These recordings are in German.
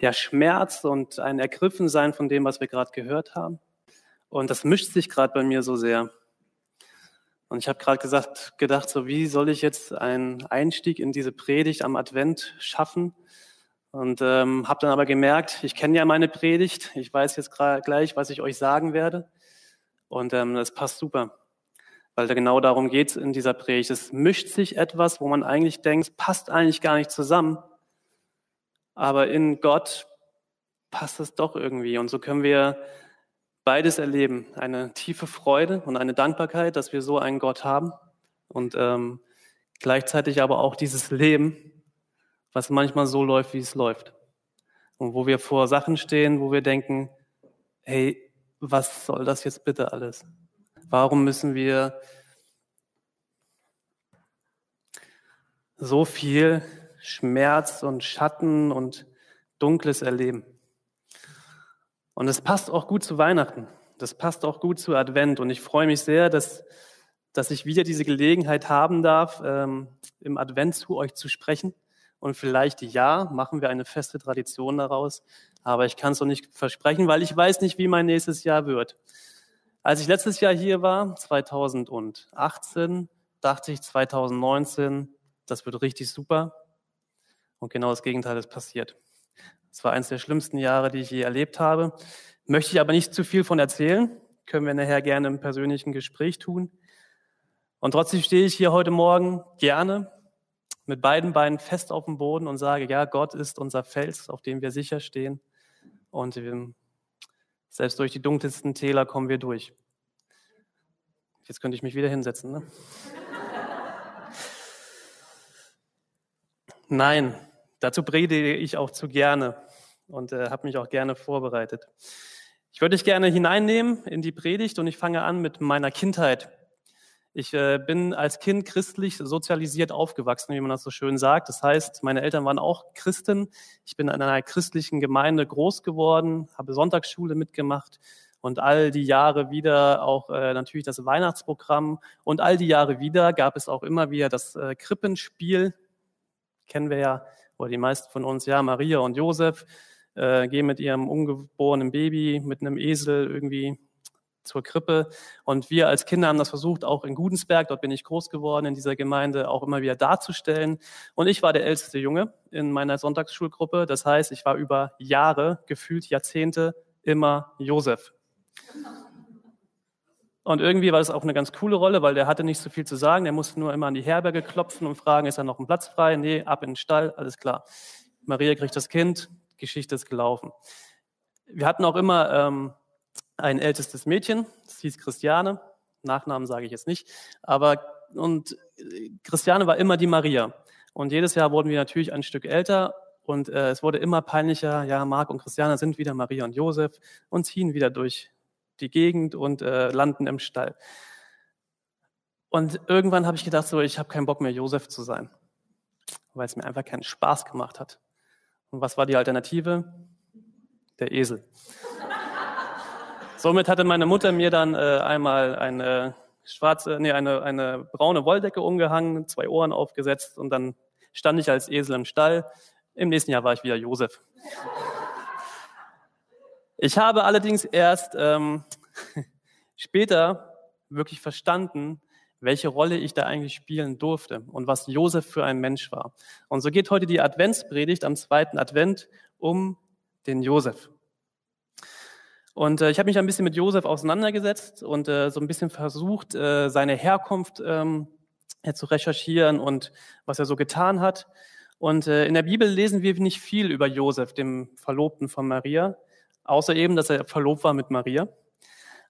ja, Schmerz und ein Ergriffensein von dem, was wir gerade gehört haben. Und das mischt sich gerade bei mir so sehr. Und ich habe gerade gesagt, gedacht, so wie soll ich jetzt einen Einstieg in diese Predigt am Advent schaffen? Und ähm, habe dann aber gemerkt, ich kenne ja meine Predigt, ich weiß jetzt gleich, was ich euch sagen werde. Und ähm, das passt super, weil da genau darum geht in dieser Predigt. Es mischt sich etwas, wo man eigentlich denkt, passt eigentlich gar nicht zusammen. Aber in Gott passt es doch irgendwie. Und so können wir beides erleben. Eine tiefe Freude und eine Dankbarkeit, dass wir so einen Gott haben. Und ähm, gleichzeitig aber auch dieses Leben, was manchmal so läuft, wie es läuft. Und wo wir vor Sachen stehen, wo wir denken, hey, was soll das jetzt bitte alles? Warum müssen wir so viel Schmerz und Schatten und Dunkles erleben? Und es passt auch gut zu Weihnachten. Das passt auch gut zu Advent. Und ich freue mich sehr, dass, dass ich wieder diese Gelegenheit haben darf, ähm, im Advent zu euch zu sprechen. Und vielleicht, ja, machen wir eine feste Tradition daraus. Aber ich kann es noch nicht versprechen, weil ich weiß nicht, wie mein nächstes Jahr wird. Als ich letztes Jahr hier war, 2018, dachte ich 2019, das wird richtig super. Und genau das Gegenteil ist passiert. Es war eines der schlimmsten Jahre, die ich je erlebt habe. Möchte ich aber nicht zu viel von erzählen. Können wir nachher gerne im persönlichen Gespräch tun. Und trotzdem stehe ich hier heute Morgen gerne mit beiden Beinen fest auf dem Boden und sage, ja, Gott ist unser Fels, auf dem wir sicher stehen. Und selbst durch die dunkelsten Täler kommen wir durch. Jetzt könnte ich mich wieder hinsetzen. Ne? Nein, dazu predige ich auch zu gerne und äh, habe mich auch gerne vorbereitet. Ich würde dich gerne hineinnehmen in die Predigt und ich fange an mit meiner Kindheit. Ich äh, bin als Kind christlich sozialisiert aufgewachsen, wie man das so schön sagt. Das heißt, meine Eltern waren auch Christen. Ich bin in einer christlichen Gemeinde groß geworden, habe Sonntagsschule mitgemacht und all die Jahre wieder auch äh, natürlich das Weihnachtsprogramm und all die Jahre wieder gab es auch immer wieder das äh, Krippenspiel. Kennen wir ja, oder die meisten von uns, ja, Maria und Josef äh, gehen mit ihrem ungeborenen Baby, mit einem Esel irgendwie zur Krippe. Und wir als Kinder haben das versucht, auch in Gudensberg, dort bin ich groß geworden, in dieser Gemeinde auch immer wieder darzustellen. Und ich war der älteste Junge in meiner Sonntagsschulgruppe. Das heißt, ich war über Jahre, gefühlt Jahrzehnte, immer Josef. Und irgendwie war das auch eine ganz coole Rolle, weil der hatte nicht so viel zu sagen. Der musste nur immer an die Herberge klopfen und fragen, ist da noch ein Platz frei? Nee, ab in den Stall, alles klar. Maria kriegt das Kind, Geschichte ist gelaufen. Wir hatten auch immer ähm, ein ältestes Mädchen, das hieß Christiane. Nachnamen sage ich jetzt nicht. Aber und äh, Christiane war immer die Maria. Und jedes Jahr wurden wir natürlich ein Stück älter und äh, es wurde immer peinlicher. Ja, Marc und Christiane sind wieder Maria und Josef und ziehen wieder durch die Gegend und äh, landen im Stall. Und irgendwann habe ich gedacht, so, ich habe keinen Bock mehr, Josef zu sein, weil es mir einfach keinen Spaß gemacht hat. Und was war die Alternative? Der Esel. Somit hatte meine Mutter mir dann äh, einmal eine schwarze, nee, eine, eine braune Wolldecke umgehangen, zwei Ohren aufgesetzt und dann stand ich als Esel im Stall. Im nächsten Jahr war ich wieder Josef. Ich habe allerdings erst ähm, später wirklich verstanden, welche Rolle ich da eigentlich spielen durfte und was Josef für ein Mensch war. Und so geht heute die Adventspredigt am zweiten Advent um den Josef. Und äh, ich habe mich ein bisschen mit Josef auseinandergesetzt und äh, so ein bisschen versucht, äh, seine Herkunft ähm, zu recherchieren und was er so getan hat. Und äh, in der Bibel lesen wir nicht viel über Josef, dem Verlobten von Maria, außer eben, dass er verlobt war mit Maria.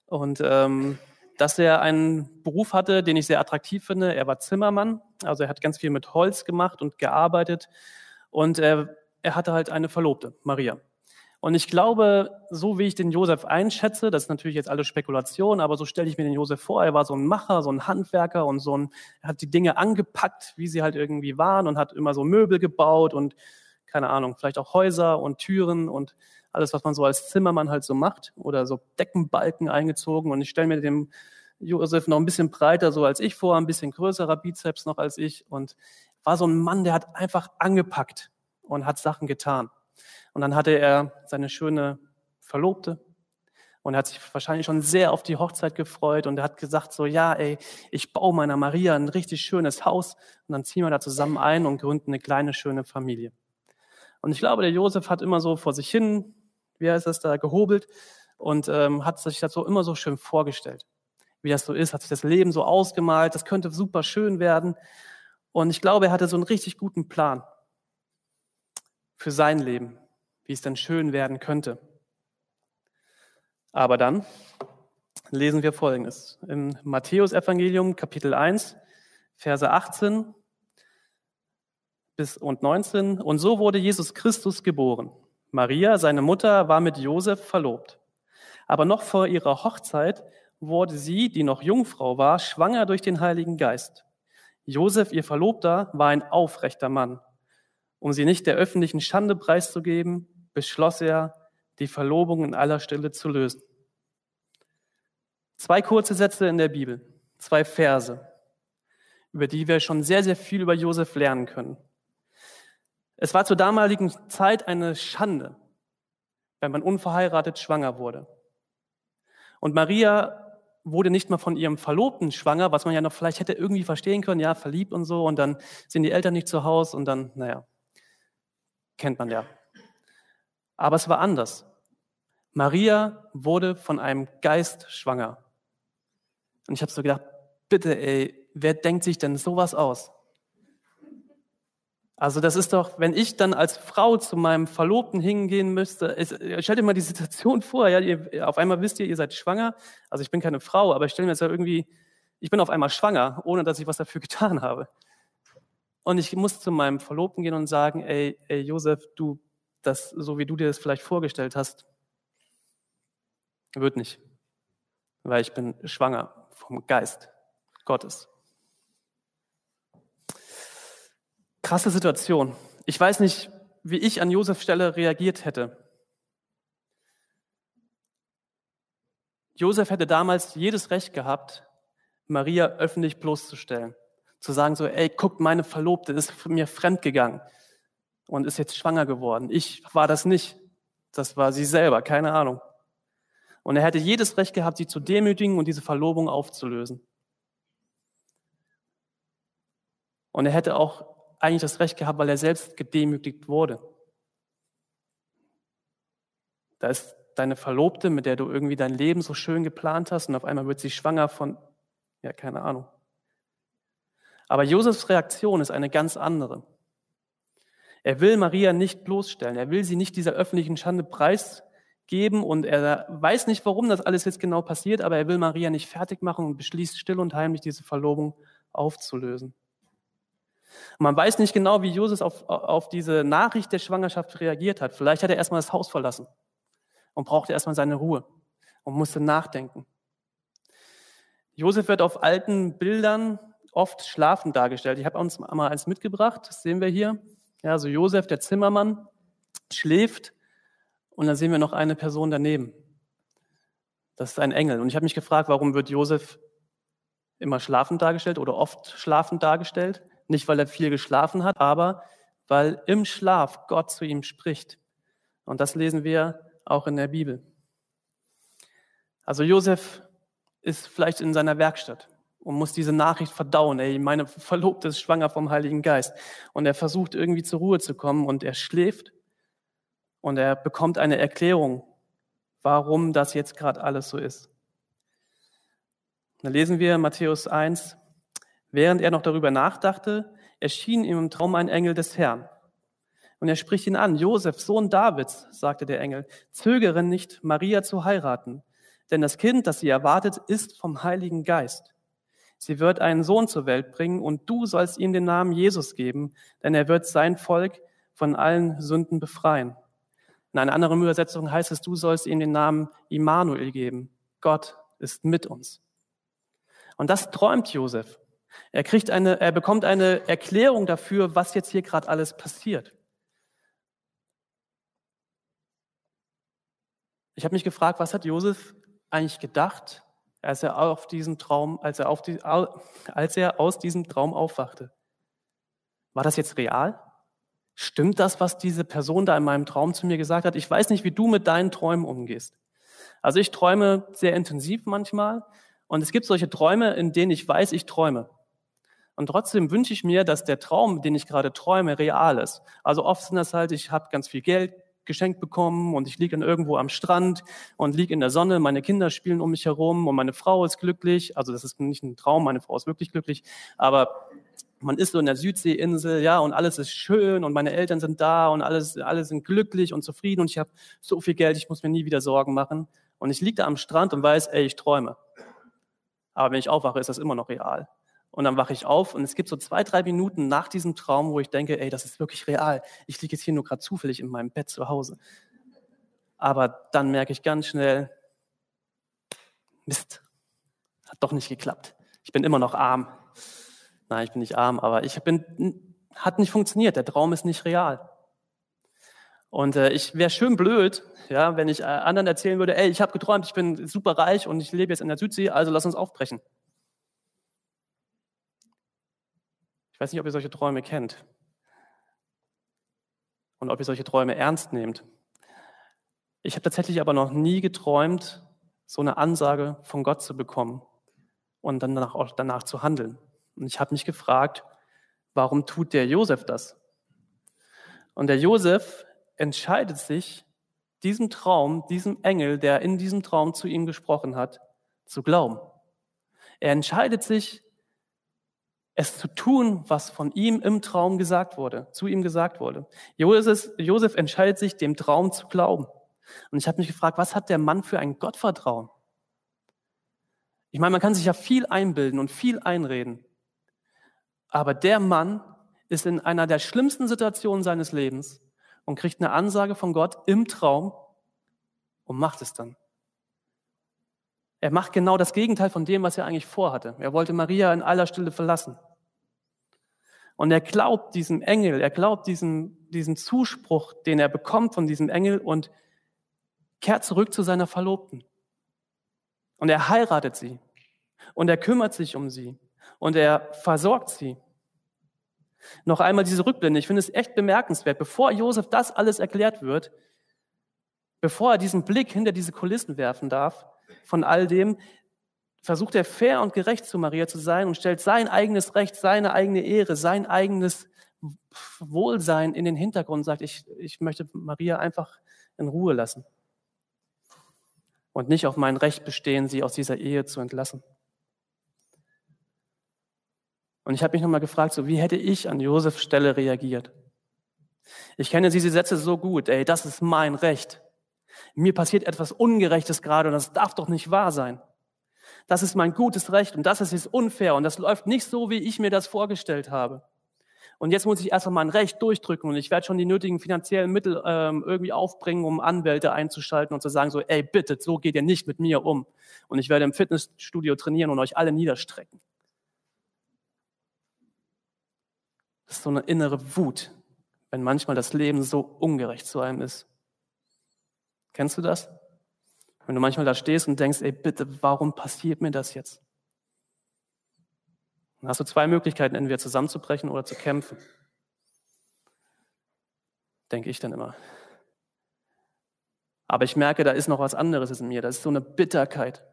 Und ähm, dass er einen Beruf hatte, den ich sehr attraktiv finde. Er war Zimmermann, also er hat ganz viel mit Holz gemacht und gearbeitet. Und er, er hatte halt eine Verlobte, Maria. Und ich glaube, so wie ich den Josef einschätze, das ist natürlich jetzt alles Spekulation, aber so stelle ich mir den Josef vor, er war so ein Macher, so ein Handwerker und so ein, er hat die Dinge angepackt, wie sie halt irgendwie waren und hat immer so Möbel gebaut und keine Ahnung, vielleicht auch Häuser und Türen und alles, was man so als Zimmermann halt so macht oder so Deckenbalken eingezogen und ich stelle mir den Josef noch ein bisschen breiter so als ich vor, ein bisschen größerer Bizeps noch als ich und war so ein Mann, der hat einfach angepackt und hat Sachen getan. Und dann hatte er seine schöne Verlobte und er hat sich wahrscheinlich schon sehr auf die Hochzeit gefreut und er hat gesagt so, ja, ey, ich baue meiner Maria ein richtig schönes Haus und dann ziehen wir da zusammen ein und gründen eine kleine, schöne Familie. Und ich glaube, der Josef hat immer so vor sich hin, wie heißt das da, gehobelt und ähm, hat sich das so immer so schön vorgestellt, wie das so ist, hat sich das Leben so ausgemalt, das könnte super schön werden. Und ich glaube, er hatte so einen richtig guten Plan für sein Leben, wie es denn schön werden könnte. Aber dann lesen wir Folgendes. Im Matthäusevangelium Kapitel 1, Verse 18 bis und 19. Und so wurde Jesus Christus geboren. Maria, seine Mutter, war mit Josef verlobt. Aber noch vor ihrer Hochzeit wurde sie, die noch Jungfrau war, schwanger durch den Heiligen Geist. Josef, ihr Verlobter, war ein aufrechter Mann. Um sie nicht der öffentlichen Schande preiszugeben, beschloss er, die Verlobung in aller Stille zu lösen. Zwei kurze Sätze in der Bibel, zwei Verse, über die wir schon sehr, sehr viel über Josef lernen können. Es war zur damaligen Zeit eine Schande, wenn man unverheiratet schwanger wurde. Und Maria wurde nicht mal von ihrem Verlobten schwanger, was man ja noch vielleicht hätte irgendwie verstehen können, ja, verliebt und so, und dann sind die Eltern nicht zu Hause und dann, naja, kennt man ja. Aber es war anders. Maria wurde von einem Geist schwanger. Und ich habe so gedacht, bitte, ey, wer denkt sich denn sowas aus? Also das ist doch, wenn ich dann als Frau zu meinem Verlobten hingehen müsste, ich, stell dir mal die Situation vor, ja, ihr, auf einmal wisst ihr, ihr seid schwanger. Also ich bin keine Frau, aber ich stelle mir jetzt ja irgendwie, ich bin auf einmal schwanger, ohne dass ich was dafür getan habe. Und ich muss zu meinem Verlobten gehen und sagen, ey, ey Josef, du das, so wie du dir das vielleicht vorgestellt hast, wird nicht. Weil ich bin schwanger vom Geist Gottes. Krasse Situation. Ich weiß nicht, wie ich an Josefs Stelle reagiert hätte. Josef hätte damals jedes Recht gehabt, Maria öffentlich bloßzustellen. Zu sagen so, ey, guckt, meine Verlobte ist mir fremd gegangen und ist jetzt schwanger geworden. Ich war das nicht. Das war sie selber, keine Ahnung. Und er hätte jedes Recht gehabt, sie zu demütigen und diese Verlobung aufzulösen. Und er hätte auch eigentlich das Recht gehabt, weil er selbst gedemütigt wurde. Da ist deine Verlobte, mit der du irgendwie dein Leben so schön geplant hast und auf einmal wird sie schwanger von, ja, keine Ahnung. Aber Josefs Reaktion ist eine ganz andere. Er will Maria nicht bloßstellen. Er will sie nicht dieser öffentlichen Schande preisgeben und er weiß nicht, warum das alles jetzt genau passiert, aber er will Maria nicht fertig machen und beschließt still und heimlich diese Verlobung aufzulösen. Man weiß nicht genau, wie Josef auf, auf diese Nachricht der Schwangerschaft reagiert hat. Vielleicht hat er erstmal das Haus verlassen und brauchte erstmal seine Ruhe und musste nachdenken. Josef wird auf alten Bildern oft schlafend dargestellt. Ich habe uns mal eins mitgebracht, das sehen wir hier. Ja, also Josef, der Zimmermann, schläft und dann sehen wir noch eine Person daneben. Das ist ein Engel. Und ich habe mich gefragt, warum wird Josef immer schlafend dargestellt oder oft schlafend dargestellt? Nicht, weil er viel geschlafen hat, aber weil im Schlaf Gott zu ihm spricht. Und das lesen wir auch in der Bibel. Also Josef ist vielleicht in seiner Werkstatt und muss diese Nachricht verdauen. Ey, meine Verlobte ist schwanger vom Heiligen Geist. Und er versucht irgendwie zur Ruhe zu kommen und er schläft und er bekommt eine Erklärung, warum das jetzt gerade alles so ist. Da lesen wir Matthäus 1. Während er noch darüber nachdachte, erschien ihm im Traum ein Engel des Herrn. Und er spricht ihn an. Josef, Sohn Davids, sagte der Engel, zögere nicht, Maria zu heiraten, denn das Kind, das sie erwartet, ist vom Heiligen Geist. Sie wird einen Sohn zur Welt bringen und du sollst ihm den Namen Jesus geben, denn er wird sein Volk von allen Sünden befreien. In einer anderen Übersetzung heißt es, du sollst ihm den Namen Immanuel geben. Gott ist mit uns. Und das träumt Josef. Er kriegt eine, er bekommt eine Erklärung dafür, was jetzt hier gerade alles passiert. Ich habe mich gefragt, was hat Josef eigentlich gedacht, als er, auf diesen Traum, als, er auf die, als er aus diesem Traum aufwachte. War das jetzt real? Stimmt das, was diese Person da in meinem Traum zu mir gesagt hat? Ich weiß nicht, wie du mit deinen Träumen umgehst. Also ich träume sehr intensiv manchmal und es gibt solche Träume, in denen ich weiß, ich träume. Und trotzdem wünsche ich mir, dass der Traum, den ich gerade träume, real ist. Also oft sind das halt, ich habe ganz viel Geld geschenkt bekommen und ich liege dann irgendwo am Strand und liege in der Sonne, meine Kinder spielen um mich herum und meine Frau ist glücklich. Also das ist nicht ein Traum, meine Frau ist wirklich glücklich, aber man ist so in der Südseeinsel, ja, und alles ist schön und meine Eltern sind da und alles, alle sind glücklich und zufrieden und ich habe so viel Geld, ich muss mir nie wieder Sorgen machen. Und ich liege da am Strand und weiß, ey, ich träume. Aber wenn ich aufwache, ist das immer noch real. Und dann wache ich auf und es gibt so zwei, drei Minuten nach diesem Traum, wo ich denke, ey, das ist wirklich real. Ich liege jetzt hier nur gerade zufällig in meinem Bett zu Hause. Aber dann merke ich ganz schnell, Mist, hat doch nicht geklappt. Ich bin immer noch arm. Nein, ich bin nicht arm, aber ich bin, hat nicht funktioniert. Der Traum ist nicht real. Und äh, ich wäre schön blöd, ja, wenn ich äh, anderen erzählen würde, ey, ich habe geträumt, ich bin super reich und ich lebe jetzt in der Südsee, also lass uns aufbrechen. Ich weiß nicht, ob ihr solche Träume kennt und ob ihr solche Träume ernst nehmt. Ich habe tatsächlich aber noch nie geträumt, so eine Ansage von Gott zu bekommen und dann danach auch danach zu handeln. Und ich habe mich gefragt, warum tut der Josef das? Und der Josef entscheidet sich, diesem Traum, diesem Engel, der in diesem Traum zu ihm gesprochen hat, zu glauben. Er entscheidet sich, es zu tun, was von ihm im Traum gesagt wurde, zu ihm gesagt wurde. Josef, Josef entscheidet sich, dem Traum zu glauben. Und ich habe mich gefragt, was hat der Mann für ein Gottvertrauen? Ich meine, man kann sich ja viel einbilden und viel einreden. Aber der Mann ist in einer der schlimmsten Situationen seines Lebens und kriegt eine Ansage von Gott im Traum und macht es dann. Er macht genau das Gegenteil von dem, was er eigentlich vorhatte. Er wollte Maria in aller Stille verlassen. Und er glaubt diesem Engel, er glaubt diesem, diesem Zuspruch, den er bekommt von diesem Engel und kehrt zurück zu seiner Verlobten. Und er heiratet sie. Und er kümmert sich um sie. Und er versorgt sie. Noch einmal diese Rückblende. Ich finde es echt bemerkenswert. Bevor Josef das alles erklärt wird, bevor er diesen Blick hinter diese Kulissen werfen darf, von all dem, versucht er fair und gerecht zu Maria zu sein und stellt sein eigenes Recht, seine eigene Ehre, sein eigenes Wohlsein in den Hintergrund und sagt, ich, ich möchte Maria einfach in Ruhe lassen und nicht auf mein Recht bestehen, sie aus dieser Ehe zu entlassen. Und ich habe mich nochmal gefragt, so wie hätte ich an Josefs Stelle reagiert? Ich kenne diese Sätze so gut, ey, das ist mein Recht. Mir passiert etwas Ungerechtes gerade und das darf doch nicht wahr sein. Das ist mein gutes Recht und das ist unfair und das läuft nicht so, wie ich mir das vorgestellt habe. Und jetzt muss ich erstmal mein Recht durchdrücken und ich werde schon die nötigen finanziellen Mittel ähm, irgendwie aufbringen, um Anwälte einzuschalten und zu sagen so, ey, bitte, so geht ihr nicht mit mir um. Und ich werde im Fitnessstudio trainieren und euch alle niederstrecken. Das ist so eine innere Wut, wenn manchmal das Leben so ungerecht zu einem ist. Kennst du das? Wenn du manchmal da stehst und denkst, ey, bitte, warum passiert mir das jetzt? Dann hast du zwei Möglichkeiten, entweder zusammenzubrechen oder zu kämpfen. Denke ich dann immer. Aber ich merke, da ist noch was anderes in mir. Das ist so eine Bitterkeit.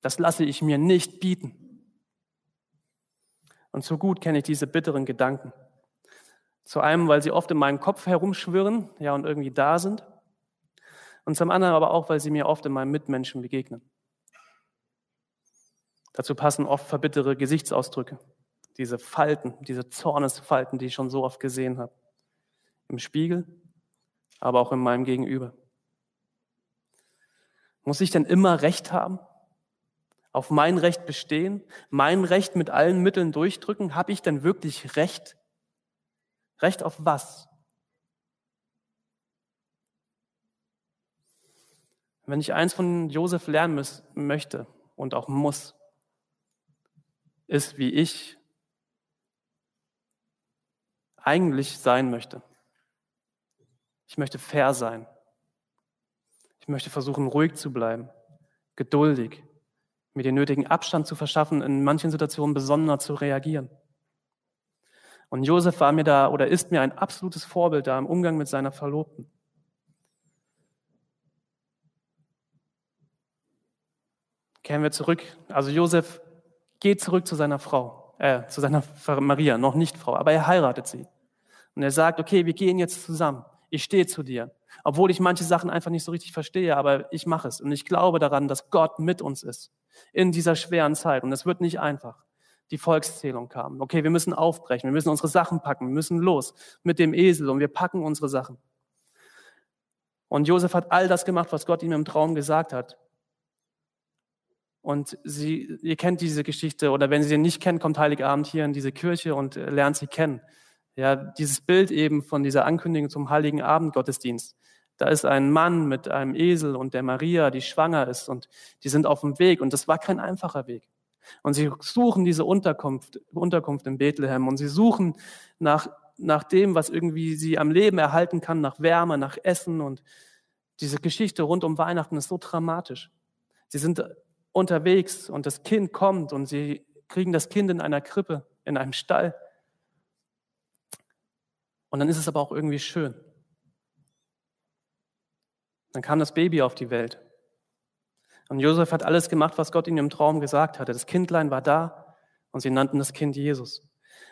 Das lasse ich mir nicht bieten. Und so gut kenne ich diese bitteren Gedanken. Zu einem, weil sie oft in meinem Kopf herumschwirren, ja, und irgendwie da sind. Und zum anderen aber auch, weil sie mir oft in meinem Mitmenschen begegnen. Dazu passen oft verbittere Gesichtsausdrücke. Diese Falten, diese Zornesfalten, die ich schon so oft gesehen habe. Im Spiegel, aber auch in meinem Gegenüber. Muss ich denn immer Recht haben? auf mein Recht bestehen, mein Recht mit allen Mitteln durchdrücken? Habe ich denn wirklich Recht? Recht auf was? Wenn ich eins von Josef lernen muss, möchte und auch muss, ist, wie ich eigentlich sein möchte. Ich möchte fair sein. Ich möchte versuchen, ruhig zu bleiben, geduldig, mir den nötigen Abstand zu verschaffen, in manchen Situationen besonders zu reagieren. Und Josef war mir da oder ist mir ein absolutes Vorbild da im Umgang mit seiner Verlobten. Kehren wir zurück. Also Josef geht zurück zu seiner Frau, äh, zu seiner Maria, noch nicht Frau, aber er heiratet sie. Und er sagt, okay, wir gehen jetzt zusammen. Ich stehe zu dir. Obwohl ich manche Sachen einfach nicht so richtig verstehe, aber ich mache es. Und ich glaube daran, dass Gott mit uns ist in dieser schweren Zeit. Und es wird nicht einfach. Die Volkszählung kam. Okay, wir müssen aufbrechen, wir müssen unsere Sachen packen, wir müssen los mit dem Esel und wir packen unsere Sachen. Und Josef hat all das gemacht, was Gott ihm im Traum gesagt hat. Und sie, ihr kennt diese Geschichte, oder wenn Sie sie nicht kennt, kommt Heiligabend hier in diese Kirche und lernt sie kennen. Ja, dieses Bild eben von dieser Ankündigung zum Heiligen Abend Gottesdienst. Da ist ein Mann mit einem Esel und der Maria, die schwanger ist und die sind auf dem Weg und das war kein einfacher Weg. Und sie suchen diese Unterkunft, Unterkunft in Bethlehem und sie suchen nach, nach dem, was irgendwie sie am Leben erhalten kann, nach Wärme, nach Essen und diese Geschichte rund um Weihnachten ist so dramatisch. Sie sind unterwegs und das Kind kommt und sie kriegen das Kind in einer Krippe, in einem Stall. Und dann ist es aber auch irgendwie schön. Dann kam das Baby auf die Welt. Und Josef hat alles gemacht, was Gott ihm im Traum gesagt hatte. Das Kindlein war da und sie nannten das Kind Jesus.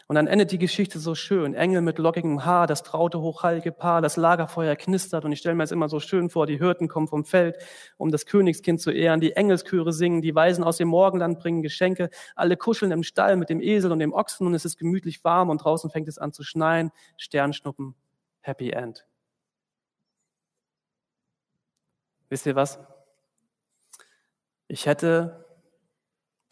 Und dann endet die Geschichte so schön. Engel mit lockigem Haar, das traute, hochheilige Paar, das Lagerfeuer knistert. Und ich stelle mir jetzt immer so schön vor, die Hirten kommen vom Feld, um das Königskind zu ehren. Die Engelschöre singen, die Weisen aus dem Morgenland bringen Geschenke. Alle kuscheln im Stall mit dem Esel und dem Ochsen und es ist gemütlich warm und draußen fängt es an zu schneien. Sternschnuppen, Happy End. Wisst ihr was? Ich hätte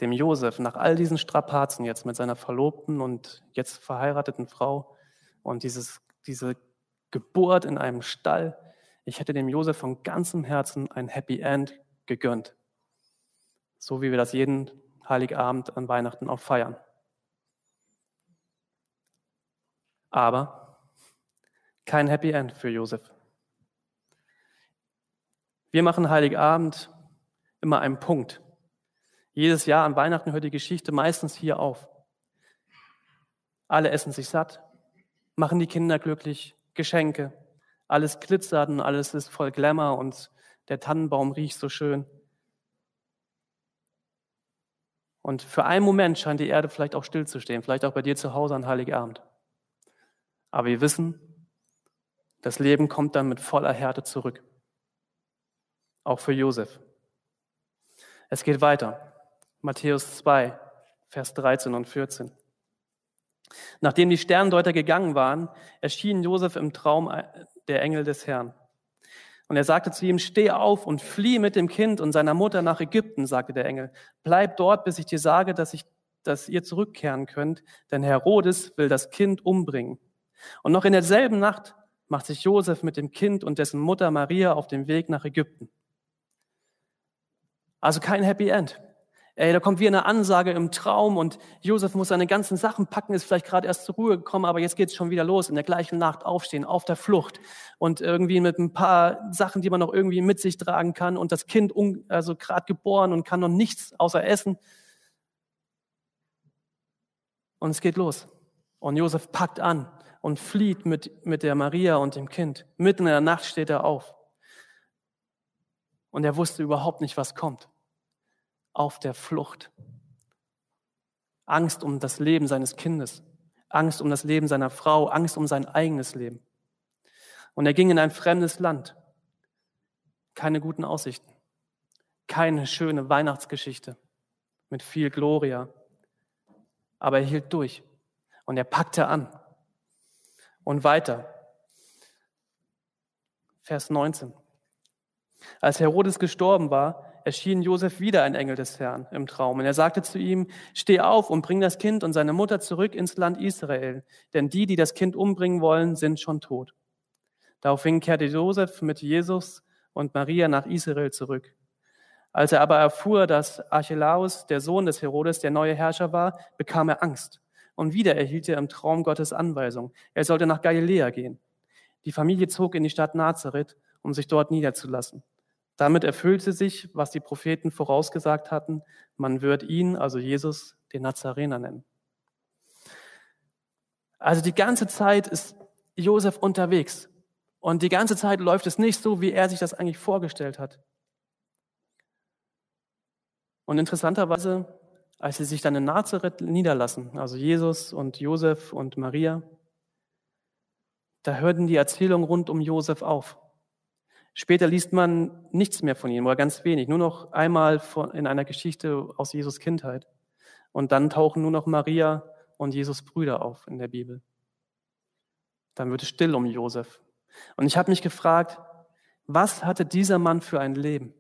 dem Josef nach all diesen Strapazen jetzt mit seiner Verlobten und jetzt verheirateten Frau und dieses, diese Geburt in einem Stall, ich hätte dem Josef von ganzem Herzen ein Happy End gegönnt. So wie wir das jeden Heiligabend an Weihnachten auch feiern. Aber kein Happy End für Josef. Wir machen Heiligabend immer einen Punkt. Jedes Jahr an Weihnachten hört die Geschichte meistens hier auf. Alle essen sich satt, machen die Kinder glücklich, Geschenke, alles glitzert und alles ist voll Glamour und der Tannenbaum riecht so schön. Und für einen Moment scheint die Erde vielleicht auch stillzustehen, vielleicht auch bei dir zu Hause an Heiligabend. Aber wir wissen, das Leben kommt dann mit voller Härte zurück auch für Josef. Es geht weiter. Matthäus 2, Vers 13 und 14. Nachdem die Sterndeuter gegangen waren, erschien Josef im Traum der Engel des Herrn. Und er sagte zu ihm, steh auf und flieh mit dem Kind und seiner Mutter nach Ägypten, sagte der Engel. Bleib dort, bis ich dir sage, dass, ich, dass ihr zurückkehren könnt, denn Herodes will das Kind umbringen. Und noch in derselben Nacht macht sich Josef mit dem Kind und dessen Mutter Maria auf den Weg nach Ägypten. Also kein Happy End. Ey, da kommt wie eine Ansage im Traum und Josef muss seine ganzen Sachen packen, ist vielleicht gerade erst zur Ruhe gekommen, aber jetzt geht's schon wieder los, in der gleichen Nacht aufstehen, auf der Flucht und irgendwie mit ein paar Sachen, die man noch irgendwie mit sich tragen kann und das Kind also gerade geboren und kann noch nichts außer essen. Und es geht los. Und Josef packt an und flieht mit, mit der Maria und dem Kind. Mitten in der Nacht steht er auf. Und er wusste überhaupt nicht, was kommt. Auf der Flucht. Angst um das Leben seines Kindes. Angst um das Leben seiner Frau. Angst um sein eigenes Leben. Und er ging in ein fremdes Land. Keine guten Aussichten. Keine schöne Weihnachtsgeschichte mit viel Gloria. Aber er hielt durch. Und er packte an. Und weiter. Vers 19. Als Herodes gestorben war, erschien Josef wieder ein Engel des Herrn im Traum. Und er sagte zu ihm, steh auf und bring das Kind und seine Mutter zurück ins Land Israel, denn die, die das Kind umbringen wollen, sind schon tot. Daraufhin kehrte Josef mit Jesus und Maria nach Israel zurück. Als er aber erfuhr, dass Archelaus, der Sohn des Herodes, der neue Herrscher war, bekam er Angst. Und wieder erhielt er im Traum Gottes Anweisung. Er sollte nach Galiläa gehen. Die Familie zog in die Stadt Nazareth um sich dort niederzulassen. Damit erfüllte sich, was die Propheten vorausgesagt hatten, man wird ihn, also Jesus, den Nazarener nennen. Also die ganze Zeit ist Josef unterwegs. Und die ganze Zeit läuft es nicht so, wie er sich das eigentlich vorgestellt hat. Und interessanterweise, als sie sich dann in Nazareth niederlassen, also Jesus und Josef und Maria, da hörten die Erzählungen rund um Josef auf. Später liest man nichts mehr von ihm oder ganz wenig, nur noch einmal in einer Geschichte aus Jesus Kindheit. Und dann tauchen nur noch Maria und Jesus Brüder auf in der Bibel. Dann wird es still um Josef. Und ich habe mich gefragt, was hatte dieser Mann für ein Leben?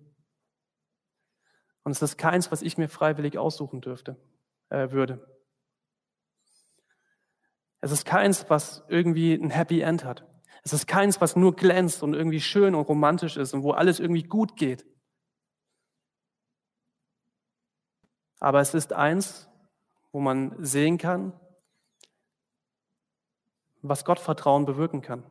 Und es ist keins, was ich mir freiwillig aussuchen dürfte, äh, würde. Es ist keins, was irgendwie ein Happy End hat. Es ist keins, was nur glänzt und irgendwie schön und romantisch ist und wo alles irgendwie gut geht. Aber es ist eins, wo man sehen kann, was Gottvertrauen bewirken kann.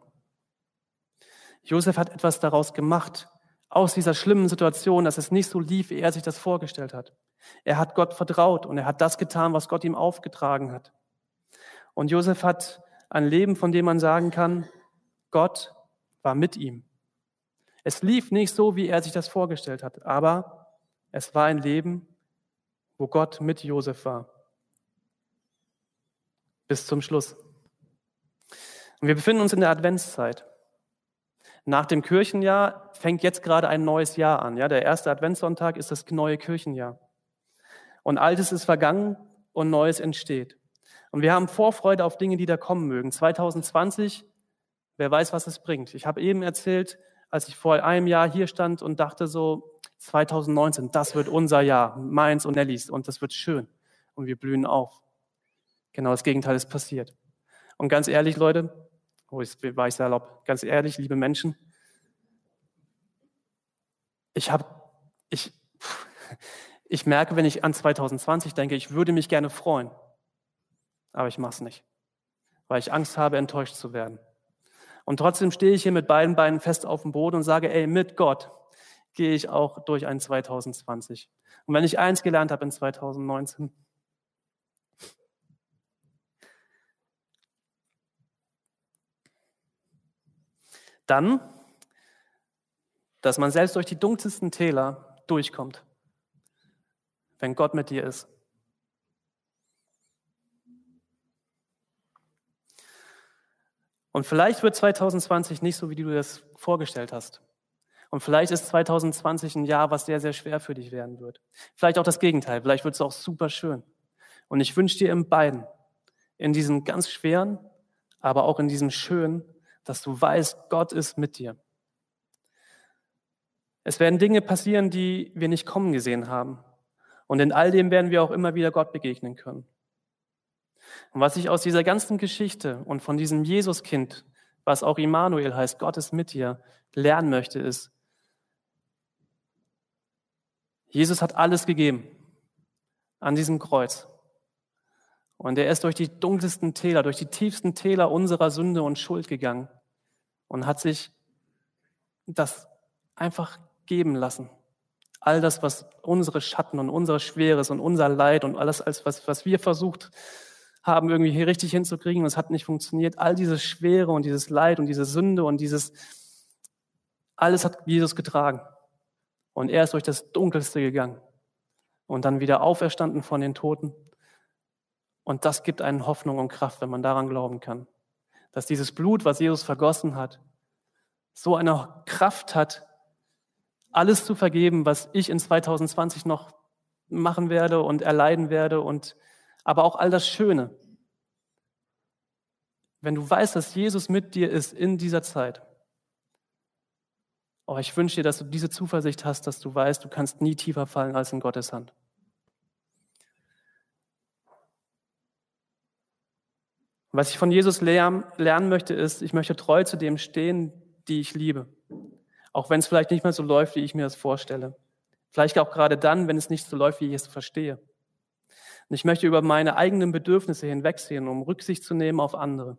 Josef hat etwas daraus gemacht, aus dieser schlimmen Situation, dass es nicht so lief, wie er sich das vorgestellt hat. Er hat Gott vertraut und er hat das getan, was Gott ihm aufgetragen hat. Und Josef hat ein Leben, von dem man sagen kann, Gott war mit ihm. Es lief nicht so, wie er sich das vorgestellt hat, aber es war ein Leben, wo Gott mit Josef war. Bis zum Schluss. Und wir befinden uns in der Adventszeit. Nach dem Kirchenjahr fängt jetzt gerade ein neues Jahr an. Ja, der erste Adventssonntag ist das neue Kirchenjahr. Und Altes ist vergangen und Neues entsteht. Und wir haben Vorfreude auf Dinge, die da kommen mögen. 2020, wer weiß, was es bringt. Ich habe eben erzählt, als ich vor einem Jahr hier stand und dachte so, 2019, das wird unser Jahr, meins und Nellies, und das wird schön. Und wir blühen auf. Genau das Gegenteil ist passiert. Und ganz ehrlich, Leute, oh, jetzt war ich erlaubt, ganz ehrlich, liebe Menschen, ich habe, ich, ich merke, wenn ich an 2020 denke, ich würde mich gerne freuen aber ich mache es nicht, weil ich Angst habe, enttäuscht zu werden. Und trotzdem stehe ich hier mit beiden Beinen fest auf dem Boden und sage, ey, mit Gott gehe ich auch durch ein 2020. Und wenn ich eins gelernt habe in 2019, dann, dass man selbst durch die dunkelsten Täler durchkommt, wenn Gott mit dir ist. Und vielleicht wird 2020 nicht so, wie du das vorgestellt hast. Und vielleicht ist 2020 ein Jahr, was sehr, sehr schwer für dich werden wird. Vielleicht auch das Gegenteil. Vielleicht wird es auch super schön. Und ich wünsche dir in beiden, in diesem ganz schweren, aber auch in diesem schönen, dass du weißt, Gott ist mit dir. Es werden Dinge passieren, die wir nicht kommen gesehen haben. Und in all dem werden wir auch immer wieder Gott begegnen können. Und was ich aus dieser ganzen Geschichte und von diesem Jesuskind, was auch Immanuel heißt, Gott ist mit dir, lernen möchte, ist, Jesus hat alles gegeben an diesem Kreuz. Und er ist durch die dunkelsten Täler, durch die tiefsten Täler unserer Sünde und Schuld gegangen und hat sich das einfach geben lassen. All das, was unsere Schatten und unsere Schweres und unser Leid und alles, was, was wir versucht haben, irgendwie hier richtig hinzukriegen. Es hat nicht funktioniert. All diese Schwere und dieses Leid und diese Sünde und dieses, alles hat Jesus getragen. Und er ist durch das Dunkelste gegangen und dann wieder auferstanden von den Toten. Und das gibt einen Hoffnung und Kraft, wenn man daran glauben kann. Dass dieses Blut, was Jesus vergossen hat, so eine Kraft hat, alles zu vergeben, was ich in 2020 noch machen werde und erleiden werde und aber auch all das Schöne. Wenn du weißt, dass Jesus mit dir ist in dieser Zeit. Oh, ich wünsche dir, dass du diese Zuversicht hast, dass du weißt, du kannst nie tiefer fallen als in Gottes Hand. Was ich von Jesus lernen möchte, ist, ich möchte treu zu dem stehen, die ich liebe. Auch wenn es vielleicht nicht mehr so läuft, wie ich mir das vorstelle. Vielleicht auch gerade dann, wenn es nicht so läuft, wie ich es verstehe. Und ich möchte über meine eigenen Bedürfnisse hinwegsehen, um Rücksicht zu nehmen auf andere.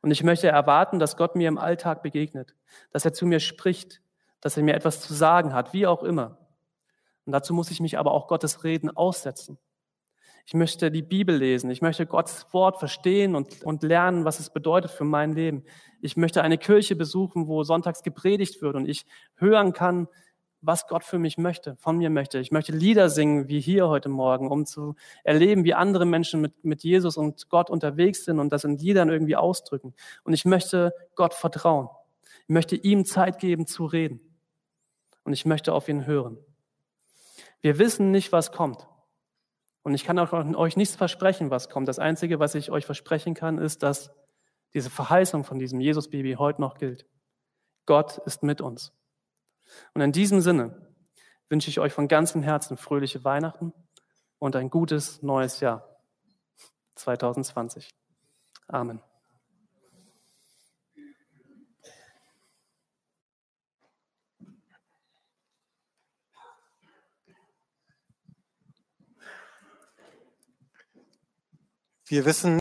Und ich möchte erwarten, dass Gott mir im Alltag begegnet, dass er zu mir spricht, dass er mir etwas zu sagen hat, wie auch immer. Und dazu muss ich mich aber auch Gottes Reden aussetzen. Ich möchte die Bibel lesen. Ich möchte Gottes Wort verstehen und, und lernen, was es bedeutet für mein Leben. Ich möchte eine Kirche besuchen, wo sonntags gepredigt wird und ich hören kann, was Gott für mich möchte, von mir möchte. Ich möchte Lieder singen, wie hier heute Morgen, um zu erleben, wie andere Menschen mit, mit Jesus und Gott unterwegs sind und das in Liedern irgendwie ausdrücken. Und ich möchte Gott vertrauen. Ich möchte ihm Zeit geben zu reden. Und ich möchte auf ihn hören. Wir wissen nicht, was kommt. Und ich kann auch euch nichts versprechen, was kommt. Das Einzige, was ich euch versprechen kann, ist, dass diese Verheißung von diesem Jesus-Baby heute noch gilt. Gott ist mit uns. Und in diesem Sinne wünsche ich euch von ganzem Herzen fröhliche Weihnachten und ein gutes neues Jahr 2020. Amen. Wir wissen